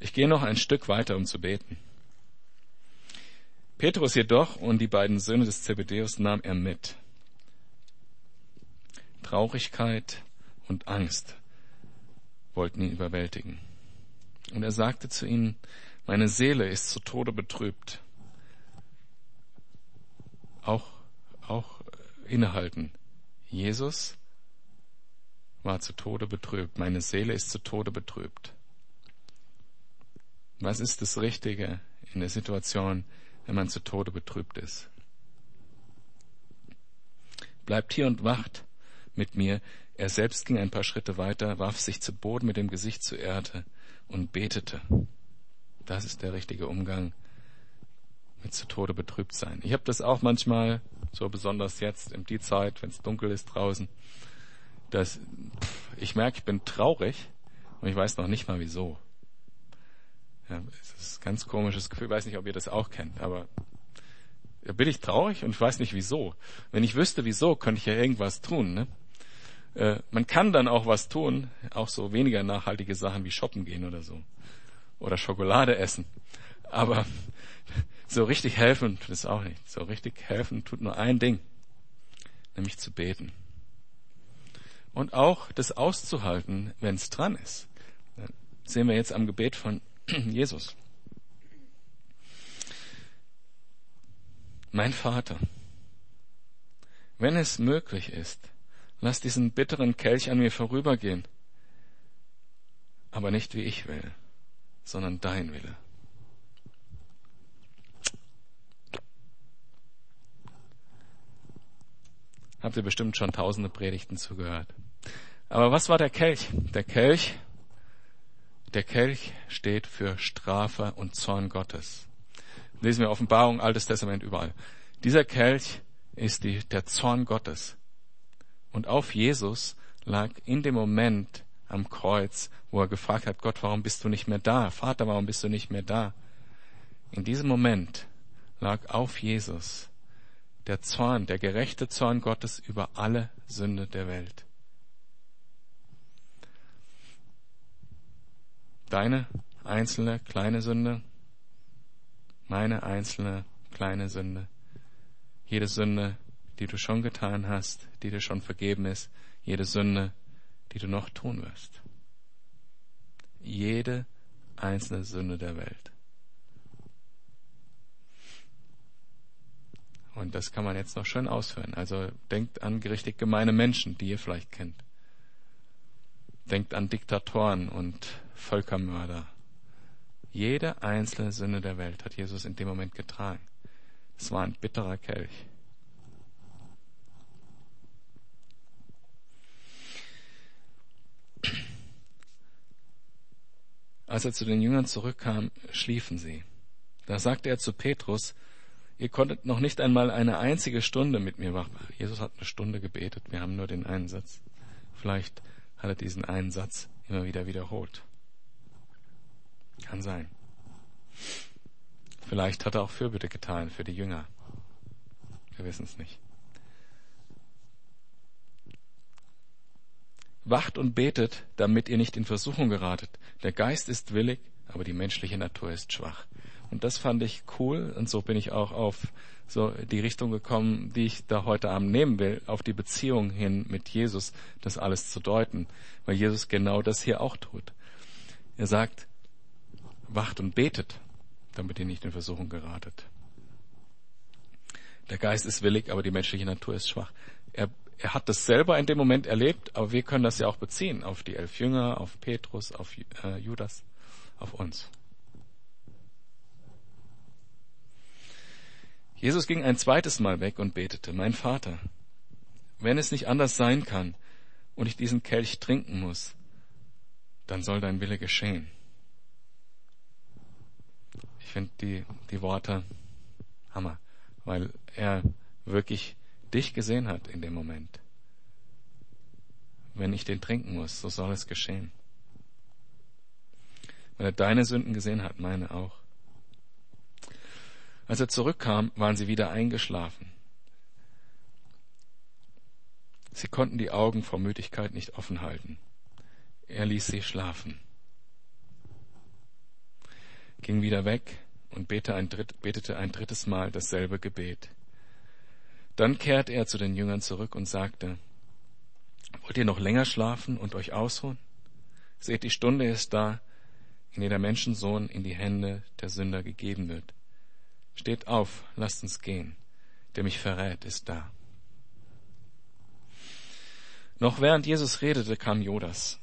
Ich gehe noch ein Stück weiter, um zu beten. Petrus jedoch und die beiden Söhne des Zebedeus nahm er mit. Traurigkeit und Angst wollten ihn überwältigen. Und er sagte zu ihnen, meine Seele ist zu Tode betrübt. auch, auch innehalten. Jesus war zu Tode betrübt. Meine Seele ist zu Tode betrübt. Was ist das Richtige in der Situation, wenn man zu Tode betrübt ist? Bleibt hier und wacht mit mir. Er selbst ging ein paar Schritte weiter, warf sich zu Boden mit dem Gesicht zur Erde und betete. Das ist der richtige Umgang mit zu Tode betrübt sein. Ich habe das auch manchmal, so besonders jetzt in die Zeit, wenn es dunkel ist draußen, dass ich merke, ich bin traurig und ich weiß noch nicht mal wieso. Ja, es ist ein ganz komisches Gefühl. Ich weiß nicht, ob ihr das auch kennt, aber da bin ich traurig und ich weiß nicht wieso. Wenn ich wüsste wieso, könnte ich ja irgendwas tun. Ne? Äh, man kann dann auch was tun, auch so weniger nachhaltige Sachen wie shoppen gehen oder so. Oder Schokolade essen. Aber so richtig helfen tut es auch nicht. So richtig helfen tut nur ein Ding, nämlich zu beten. Und auch das auszuhalten, wenn es dran ist. Das sehen wir jetzt am Gebet von Jesus. Mein Vater, wenn es möglich ist, lass diesen bitteren Kelch an mir vorübergehen, aber nicht wie ich will, sondern dein Wille. Habt ihr bestimmt schon tausende Predigten zugehört. Aber was war der Kelch? Der Kelch, der Kelch steht für Strafe und Zorn Gottes. Lesen wir Offenbarung, Altes Testament überall. Dieser Kelch ist die, der Zorn Gottes. Und auf Jesus lag in dem Moment am Kreuz, wo er gefragt hat, Gott, warum bist du nicht mehr da? Vater, warum bist du nicht mehr da? In diesem Moment lag auf Jesus der Zorn, der gerechte Zorn Gottes über alle Sünde der Welt. Deine einzelne kleine Sünde, meine einzelne kleine Sünde, jede Sünde, die du schon getan hast, die dir schon vergeben ist, jede Sünde, die du noch tun wirst. Jede einzelne Sünde der Welt. Und das kann man jetzt noch schön ausführen. Also denkt an richtig gemeine Menschen, die ihr vielleicht kennt. Denkt an Diktatoren und Völkermörder. Jede einzelne Sünde der Welt hat Jesus in dem Moment getragen. Es war ein bitterer Kelch. Als er zu den Jüngern zurückkam, schliefen sie. Da sagte er zu Petrus, Ihr konntet noch nicht einmal eine einzige Stunde mit mir wach. Jesus hat eine Stunde gebetet. Wir haben nur den einen Satz. Vielleicht hat er diesen einen Satz immer wieder wiederholt. Kann sein. Vielleicht hat er auch Fürbitte getan für die Jünger. Wir wissen es nicht. Wacht und betet, damit ihr nicht in Versuchung geratet. Der Geist ist willig, aber die menschliche Natur ist schwach. Und das fand ich cool und so bin ich auch auf so die Richtung gekommen, die ich da heute Abend nehmen will, auf die Beziehung hin mit Jesus, das alles zu deuten, weil Jesus genau das hier auch tut. Er sagt, wacht und betet, damit ihr nicht in Versuchung geratet. Der Geist ist willig, aber die menschliche Natur ist schwach. Er, er hat das selber in dem Moment erlebt, aber wir können das ja auch beziehen auf die elf Jünger, auf Petrus, auf äh, Judas, auf uns. Jesus ging ein zweites Mal weg und betete, mein Vater, wenn es nicht anders sein kann und ich diesen Kelch trinken muss, dann soll dein Wille geschehen. Ich finde die, die Worte Hammer, weil er wirklich dich gesehen hat in dem Moment. Wenn ich den trinken muss, so soll es geschehen. Wenn er deine Sünden gesehen hat, meine auch. Als er zurückkam, waren sie wieder eingeschlafen. Sie konnten die Augen vor Müdigkeit nicht offen halten. Er ließ sie schlafen, ging wieder weg und betete ein, drittes Mal dasselbe Gebet. Dann kehrte er zu den Jüngern zurück und sagte, Wollt ihr noch länger schlafen und euch ausruhen? Seht, die Stunde ist da, in der der Menschensohn in die Hände der Sünder gegeben wird. Steht auf, lasst uns gehen. der mich verrät, ist da. Noch während Jesus redete, kam Judas,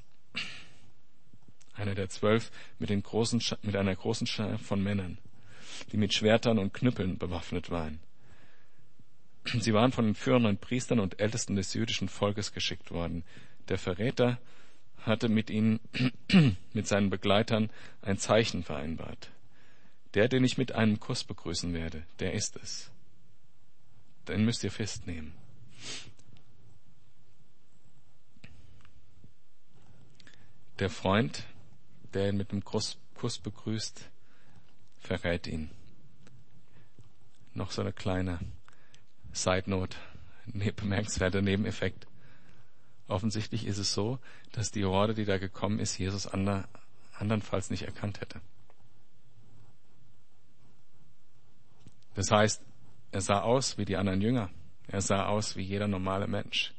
einer der zwölf, mit, großen, mit einer großen Schar von Männern, die mit Schwertern und Knüppeln bewaffnet waren. Sie waren von den führenden Priestern und Ältesten des jüdischen Volkes geschickt worden. Der Verräter hatte mit ihnen, mit seinen Begleitern ein Zeichen vereinbart. Der, den ich mit einem Kuss begrüßen werde, der ist es. Den müsst ihr festnehmen. Der Freund, der ihn mit einem Kuss, begrüßt, verrät ihn. Noch so eine kleine Side Note, ne, bemerkenswerter Nebeneffekt. Offensichtlich ist es so, dass die Horde, die da gekommen ist, Jesus ander, andernfalls nicht erkannt hätte. Das heißt, er sah aus wie die anderen Jünger. Er sah aus wie jeder normale Mensch.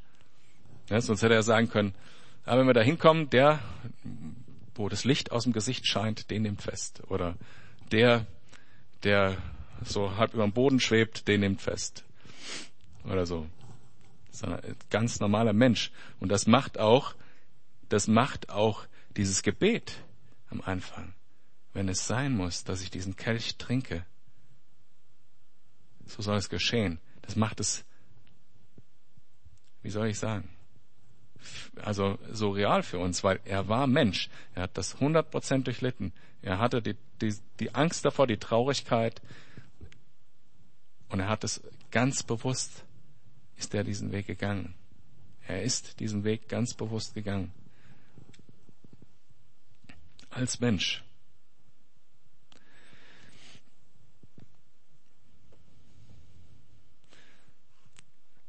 Ja, sonst hätte er sagen können, aber wenn wir da hinkommen, der, wo das Licht aus dem Gesicht scheint, den nimmt fest. Oder der, der so halb über dem Boden schwebt, den nimmt fest. Oder so. Sondern ein ganz normaler Mensch. Und das macht auch, das macht auch dieses Gebet am Anfang. Wenn es sein muss, dass ich diesen Kelch trinke, so soll es geschehen. Das macht es, wie soll ich sagen, also so real für uns, weil er war Mensch. Er hat das 100% durchlitten. Er hatte die, die, die Angst davor, die Traurigkeit. Und er hat es ganz bewusst, ist er diesen Weg gegangen. Er ist diesen Weg ganz bewusst gegangen. Als Mensch.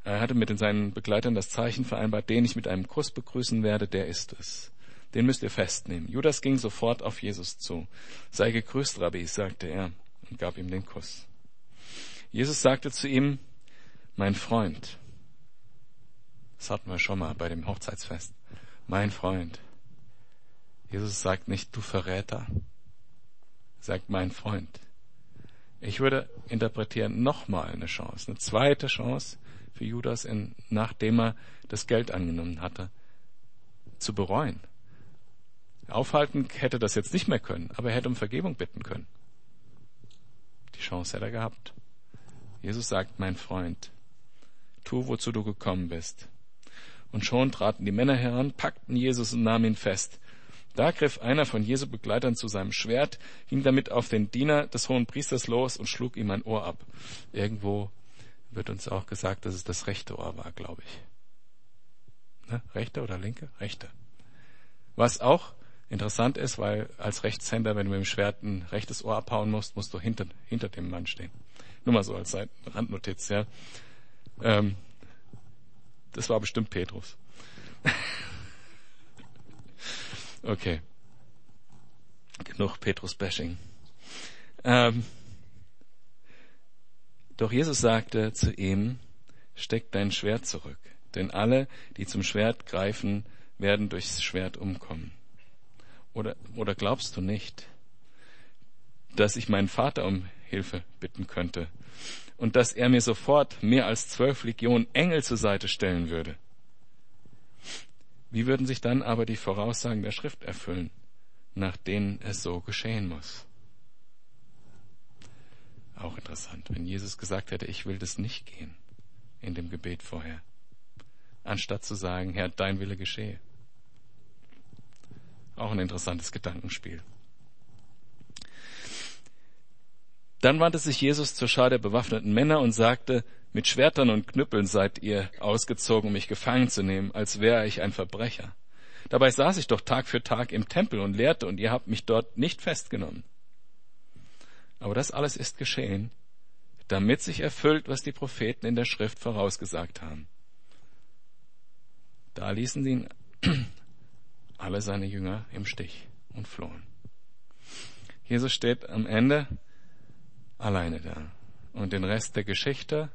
Er hatte mit seinen Begleitern das Zeichen vereinbart, den ich mit einem Kuss begrüßen werde, der ist es. Den müsst ihr festnehmen. Judas ging sofort auf Jesus zu. Sei gegrüßt, Rabbi, sagte er und gab ihm den Kuss. Jesus sagte zu ihm, mein Freund. Das hatten wir schon mal bei dem Hochzeitsfest. Mein Freund. Jesus sagt nicht, du Verräter. Sagt mein Freund. Ich würde interpretieren, nochmal eine Chance, eine zweite Chance, für Judas, in, nachdem er das Geld angenommen hatte, zu bereuen. Aufhalten hätte das jetzt nicht mehr können, aber er hätte um Vergebung bitten können. Die Chance hätte er gehabt. Jesus sagt, mein Freund, tu, wozu du gekommen bist. Und schon traten die Männer heran, packten Jesus und nahmen ihn fest. Da griff einer von Jesu Begleitern zu seinem Schwert, ging damit auf den Diener des hohen Priesters los und schlug ihm ein Ohr ab. Irgendwo wird uns auch gesagt, dass es das rechte Ohr war, glaube ich. Ne? Rechte oder linke? Rechte. Was auch interessant ist, weil als Rechtshänder, wenn du mit dem Schwert ein rechtes Ohr abhauen musst, musst du hinter, hinter dem Mann stehen. Nur mal so als Randnotiz, ja. Ähm, das war bestimmt Petrus. okay. Genug Petrus-Bashing. Ähm, doch Jesus sagte zu ihm, steck dein Schwert zurück, denn alle, die zum Schwert greifen, werden durchs Schwert umkommen. Oder, oder glaubst du nicht, dass ich meinen Vater um Hilfe bitten könnte und dass er mir sofort mehr als zwölf Legionen Engel zur Seite stellen würde? Wie würden sich dann aber die Voraussagen der Schrift erfüllen, nach denen es so geschehen muss? Auch interessant, wenn Jesus gesagt hätte, ich will das nicht gehen in dem Gebet vorher, anstatt zu sagen, Herr, dein Wille geschehe. Auch ein interessantes Gedankenspiel. Dann wandte sich Jesus zur Schar der bewaffneten Männer und sagte, mit Schwertern und Knüppeln seid ihr ausgezogen, um mich gefangen zu nehmen, als wäre ich ein Verbrecher. Dabei saß ich doch Tag für Tag im Tempel und lehrte, und ihr habt mich dort nicht festgenommen. Aber das alles ist geschehen, damit sich erfüllt, was die Propheten in der Schrift vorausgesagt haben. Da ließen sie ihn alle seine Jünger im Stich und flohen. Jesus steht am Ende alleine da. Und den Rest der Geschichte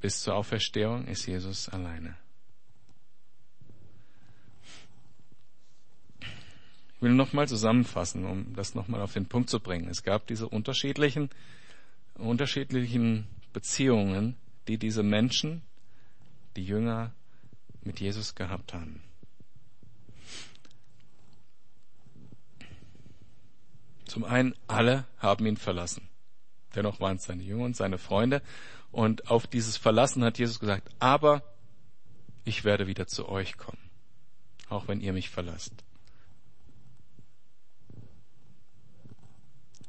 bis zur Auferstehung ist Jesus alleine. Ich will nochmal zusammenfassen, um das nochmal auf den Punkt zu bringen. Es gab diese unterschiedlichen unterschiedlichen Beziehungen, die diese Menschen, die Jünger mit Jesus gehabt haben. Zum einen, alle haben ihn verlassen. Dennoch waren es seine Jünger und seine Freunde. Und auf dieses Verlassen hat Jesus gesagt, aber ich werde wieder zu euch kommen, auch wenn ihr mich verlasst.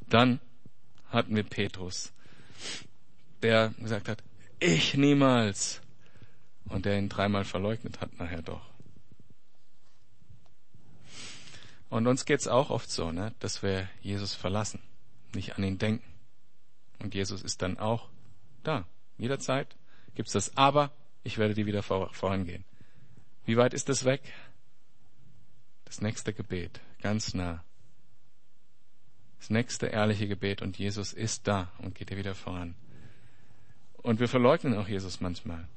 Dann hatten wir Petrus, der gesagt hat, ich niemals. Und der ihn dreimal verleugnet hat nachher doch. Und uns geht's auch oft so, ne, dass wir Jesus verlassen, nicht an ihn denken. Und Jesus ist dann auch da. Jederzeit gibt's das Aber, ich werde dir wieder vorangehen. Wie weit ist das weg? Das nächste Gebet, ganz nah. Das nächste ehrliche Gebet und Jesus ist da und geht dir wieder voran. Und wir verleugnen auch Jesus manchmal.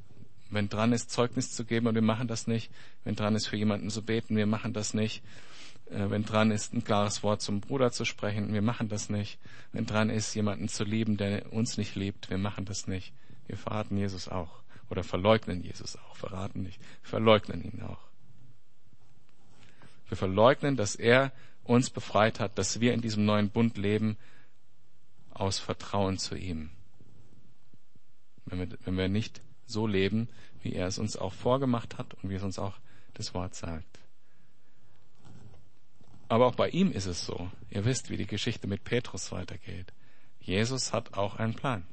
Wenn dran ist, Zeugnis zu geben und wir machen das nicht. Wenn dran ist, für jemanden zu beten, wir machen das nicht. Äh, wenn dran ist, ein klares Wort zum Bruder zu sprechen, wir machen das nicht. Wenn dran ist, jemanden zu lieben, der uns nicht liebt, wir machen das nicht. Wir verraten Jesus auch. Oder verleugnen Jesus auch. Verraten nicht. Verleugnen ihn auch. Wir verleugnen, dass er uns befreit hat, dass wir in diesem neuen Bund leben aus Vertrauen zu ihm. Wenn wir, wenn wir nicht so leben, wie er es uns auch vorgemacht hat und wie es uns auch das Wort sagt. Aber auch bei ihm ist es so. Ihr wisst, wie die Geschichte mit Petrus weitergeht. Jesus hat auch einen Plan.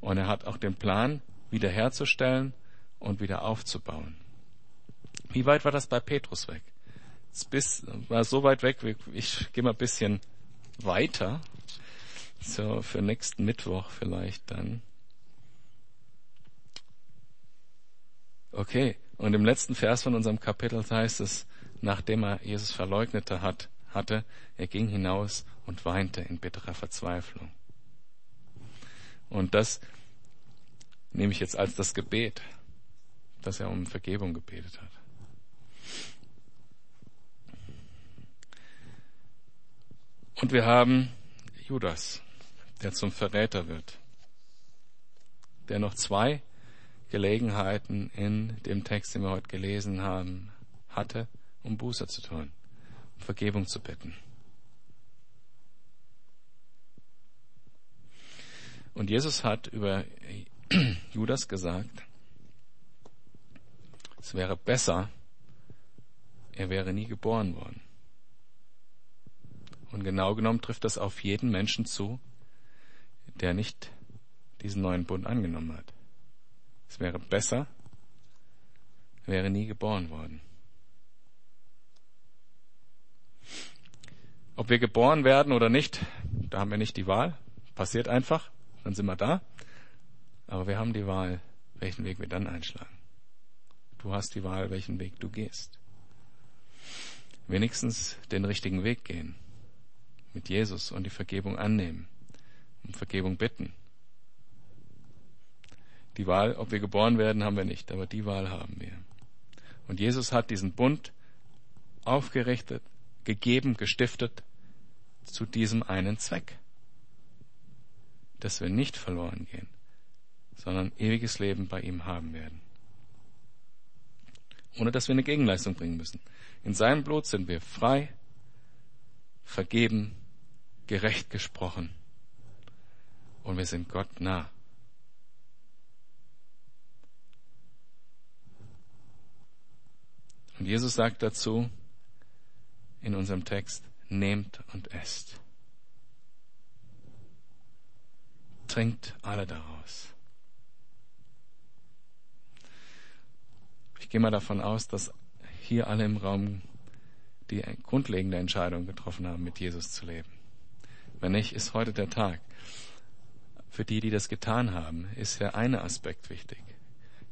Und er hat auch den Plan, wiederherzustellen und wieder aufzubauen. Wie weit war das bei Petrus weg? Bis, war so weit weg, ich gehe mal ein bisschen weiter. So, für nächsten Mittwoch vielleicht dann. Okay, und im letzten Vers von unserem Kapitel heißt es, nachdem er Jesus verleugnete hat, hatte, er ging hinaus und weinte in bitterer Verzweiflung. Und das nehme ich jetzt als das Gebet, dass er um Vergebung gebetet hat. Und wir haben Judas, der zum Verräter wird, der noch zwei Gelegenheiten in dem Text, den wir heute gelesen haben, hatte, um Buße zu tun, um Vergebung zu bitten. Und Jesus hat über Judas gesagt, es wäre besser, er wäre nie geboren worden. Und genau genommen trifft das auf jeden Menschen zu, der nicht diesen neuen Bund angenommen hat. Es wäre besser, er wäre nie geboren worden. Ob wir geboren werden oder nicht, da haben wir nicht die Wahl. Passiert einfach, dann sind wir da. Aber wir haben die Wahl, welchen Weg wir dann einschlagen. Du hast die Wahl, welchen Weg du gehst. Wenigstens den richtigen Weg gehen mit Jesus und die Vergebung annehmen, um Vergebung bitten. Die Wahl, ob wir geboren werden, haben wir nicht, aber die Wahl haben wir. Und Jesus hat diesen Bund aufgerichtet, gegeben, gestiftet zu diesem einen Zweck, dass wir nicht verloren gehen, sondern ewiges Leben bei ihm haben werden. Ohne dass wir eine Gegenleistung bringen müssen. In seinem Blut sind wir frei, vergeben gerecht gesprochen. Und wir sind Gott nah. Und Jesus sagt dazu in unserem Text, nehmt und esst. Trinkt alle daraus. Ich gehe mal davon aus, dass hier alle im Raum die grundlegende Entscheidung getroffen haben, mit Jesus zu leben. Wenn nicht, ist heute der Tag. Für die, die das getan haben, ist ja eine Aspekt wichtig.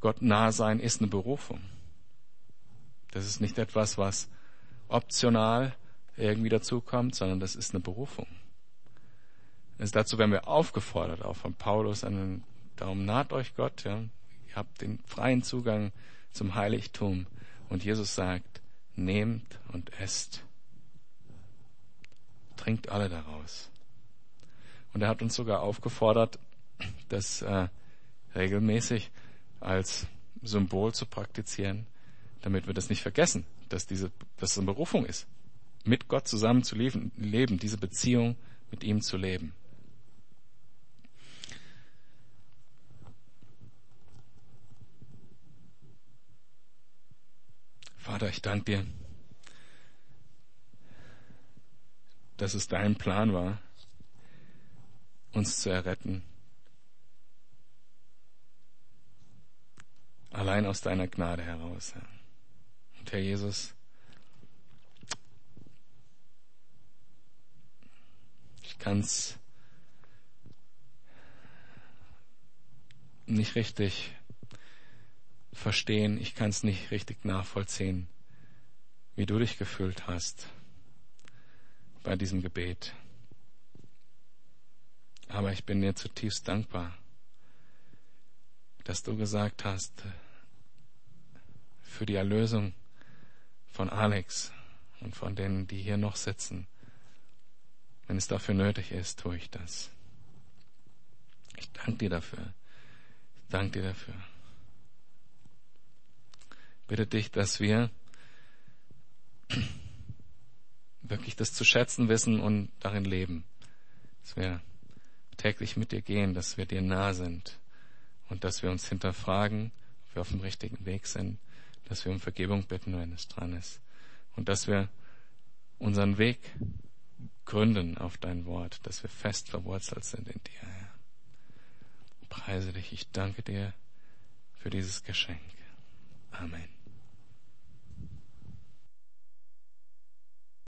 Gott nah sein ist eine Berufung. Das ist nicht etwas, was optional irgendwie dazukommt, sondern das ist eine Berufung. Also dazu werden wir aufgefordert, auch von Paulus, an den, darum naht euch Gott, ja. Ihr habt den freien Zugang zum Heiligtum. Und Jesus sagt, nehmt und esst. Trinkt alle daraus. Und er hat uns sogar aufgefordert, das äh, regelmäßig als Symbol zu praktizieren, damit wir das nicht vergessen, dass diese, dass es eine Berufung ist, mit Gott zusammen zu leben, leben, diese Beziehung mit ihm zu leben. Vater, ich danke dir, dass es dein Plan war, uns zu erretten. Allein aus deiner Gnade heraus. Herr. Und Herr Jesus, ich kann's nicht richtig verstehen, ich kann es nicht richtig nachvollziehen, wie du dich gefühlt hast bei diesem Gebet. Aber ich bin dir zutiefst dankbar, dass du gesagt hast, für die Erlösung von Alex und von denen, die hier noch sitzen, wenn es dafür nötig ist, tue ich das. Ich danke dir dafür. Ich danke dir dafür bitte dich, dass wir wirklich das zu schätzen wissen und darin leben. Dass wir täglich mit dir gehen, dass wir dir nah sind und dass wir uns hinterfragen, ob wir auf dem richtigen Weg sind, dass wir um Vergebung bitten, wenn es dran ist und dass wir unseren Weg gründen auf dein Wort, dass wir fest verwurzelt sind in dir, Herr. Preise dich, ich danke dir für dieses Geschenk. Amen.